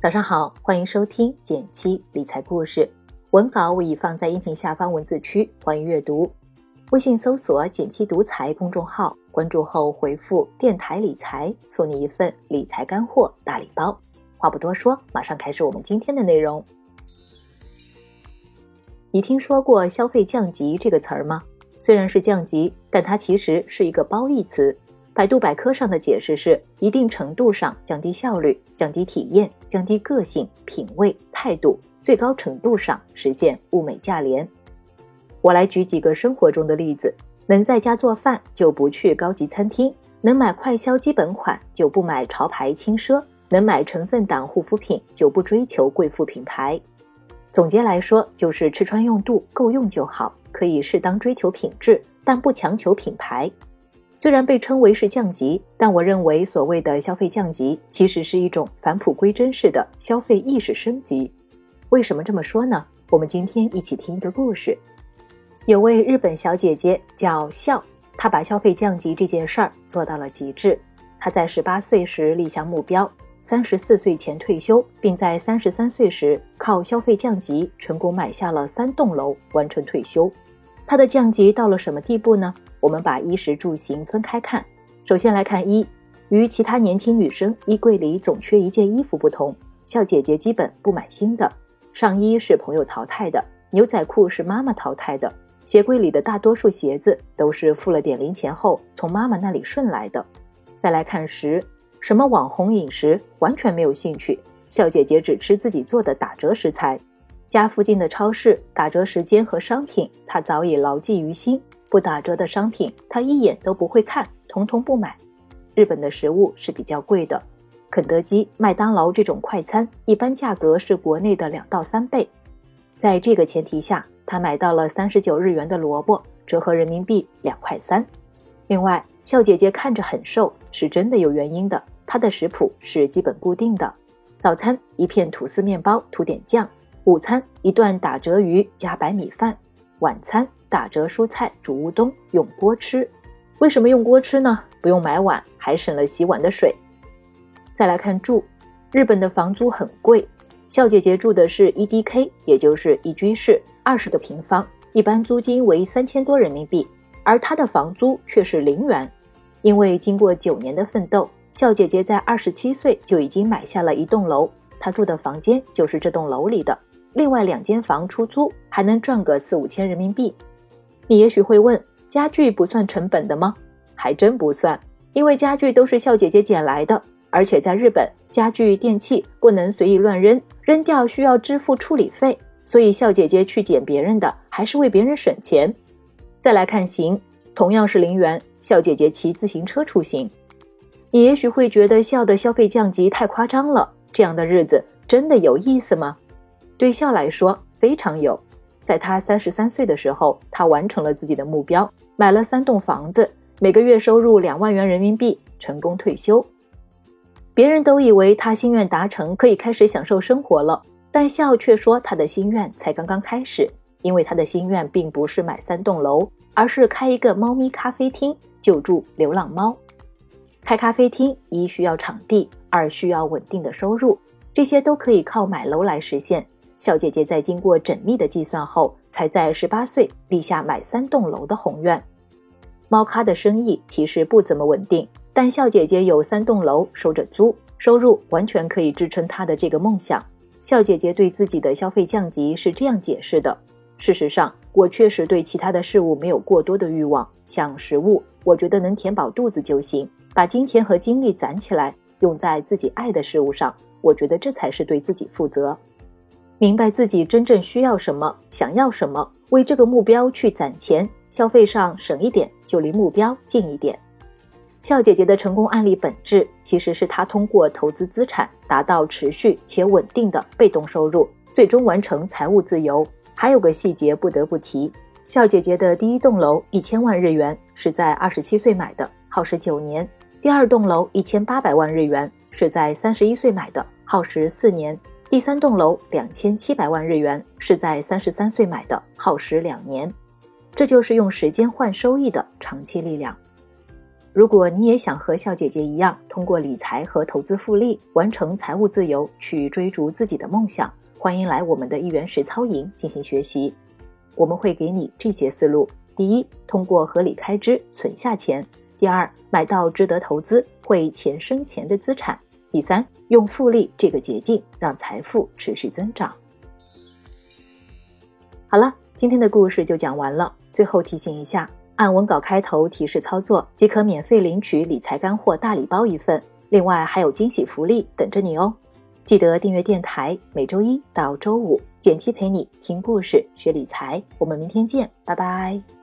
早上好，欢迎收听减七理财故事。文稿我已放在音频下方文字区，欢迎阅读。微信搜索“减七独裁公众号，关注后回复“电台理财”，送你一份理财干货大礼包。话不多说，马上开始我们今天的内容。你听说过消费降级这个词儿吗？虽然是降级，但它其实是一个褒义词。百度百科上的解释是：一定程度上降低效率、降低体验、降低个性、品味、态度，最高程度上实现物美价廉。我来举几个生活中的例子：能在家做饭就不去高级餐厅；能买快消基本款就不买潮牌轻奢；能买成分党护肤品就不追求贵妇品牌。总结来说，就是吃穿用度够用就好，可以适当追求品质，但不强求品牌。虽然被称为是降级，但我认为所谓的消费降级，其实是一种返璞归真式的消费意识升级。为什么这么说呢？我们今天一起听一个故事。有位日本小姐姐叫笑，她把消费降级这件事儿做到了极致。她在十八岁时立下目标，三十四岁前退休，并在三十三岁时靠消费降级成功买下了三栋楼，完成退休。她的降级到了什么地步呢？我们把衣食住行分开看，首先来看衣，与其他年轻女生衣柜里总缺一件衣服不同，笑姐姐基本不买新的。上衣是朋友淘汰的，牛仔裤是妈妈淘汰的，鞋柜里的大多数鞋子都是付了点零钱后从妈妈那里顺来的。再来看食，什么网红饮食完全没有兴趣，笑姐姐只吃自己做的打折食材，家附近的超市打折时间和商品，她早已牢记于心。不打折的商品，他一眼都不会看，统统不买。日本的食物是比较贵的，肯德基、麦当劳这种快餐一般价格是国内的两到三倍。在这个前提下，他买到了三十九日元的萝卜，折合人民币两块三。另外，笑姐姐看着很瘦，是真的有原因的。她的食谱是基本固定的：早餐一片吐司面包，涂点酱；午餐一段打折鱼加白米饭；晚餐。打折蔬菜煮乌冬用锅吃，为什么用锅吃呢？不用买碗，还省了洗碗的水。再来看住，日本的房租很贵，笑姐姐住的是 E D K，也就是一居室，二十个平方，一般租金为三千多人民币，而她的房租却是零元。因为经过九年的奋斗，笑姐姐在二十七岁就已经买下了一栋楼，她住的房间就是这栋楼里的，另外两间房出租，还能赚个四五千人民币。你也许会问，家具不算成本的吗？还真不算，因为家具都是笑姐姐捡来的，而且在日本，家具电器不能随意乱扔，扔掉需要支付处理费，所以笑姐姐去捡别人的，还是为别人省钱。再来看行，同样是零元，笑姐姐骑自行车出行。你也许会觉得笑的消费降级太夸张了，这样的日子真的有意思吗？对笑来说，非常有。在他三十三岁的时候，他完成了自己的目标，买了三栋房子，每个月收入两万元人民币，成功退休。别人都以为他心愿达成，可以开始享受生活了，但笑却说他的心愿才刚刚开始，因为他的心愿并不是买三栋楼，而是开一个猫咪咖啡厅，救助流浪猫。开咖啡厅一需要场地，二需要稳定的收入，这些都可以靠买楼来实现。笑姐姐在经过缜密的计算后，才在十八岁立下买三栋楼的宏愿。猫咖的生意其实不怎么稳定，但笑姐姐有三栋楼收着租，收入完全可以支撑她的这个梦想。笑姐姐对自己的消费降级是这样解释的：事实上，我确实对其他的事物没有过多的欲望，像食物，我觉得能填饱肚子就行。把金钱和精力攒起来，用在自己爱的事物上，我觉得这才是对自己负责。明白自己真正需要什么，想要什么，为这个目标去攒钱，消费上省一点，就离目标近一点。笑姐姐的成功案例本质其实是她通过投资资产达到持续且稳定的被动收入，最终完成财务自由。还有个细节不得不提，笑姐姐的第一栋楼一千万日元是在二十七岁买的，耗时九年；第二栋楼一千八百万日元是在三十一岁买的，耗时四年。第三栋楼两千七百万日元是在三十三岁买的，耗时两年，这就是用时间换收益的长期力量。如果你也想和笑姐姐一样，通过理财和投资复利完成财务自由，去追逐自己的梦想，欢迎来我们的一元实操营进行学习。我们会给你这些思路：第一，通过合理开支存下钱；第二，买到值得投资会钱生钱的资产；第三，用复利这个捷径让财富持续增长。好了，今天的故事就讲完了。最后提醒一下。按文稿开头提示操作，即可免费领取理财干货大礼包一份，另外还有惊喜福利等着你哦！记得订阅电台，每周一到周五，简七陪你听故事学理财。我们明天见，拜拜。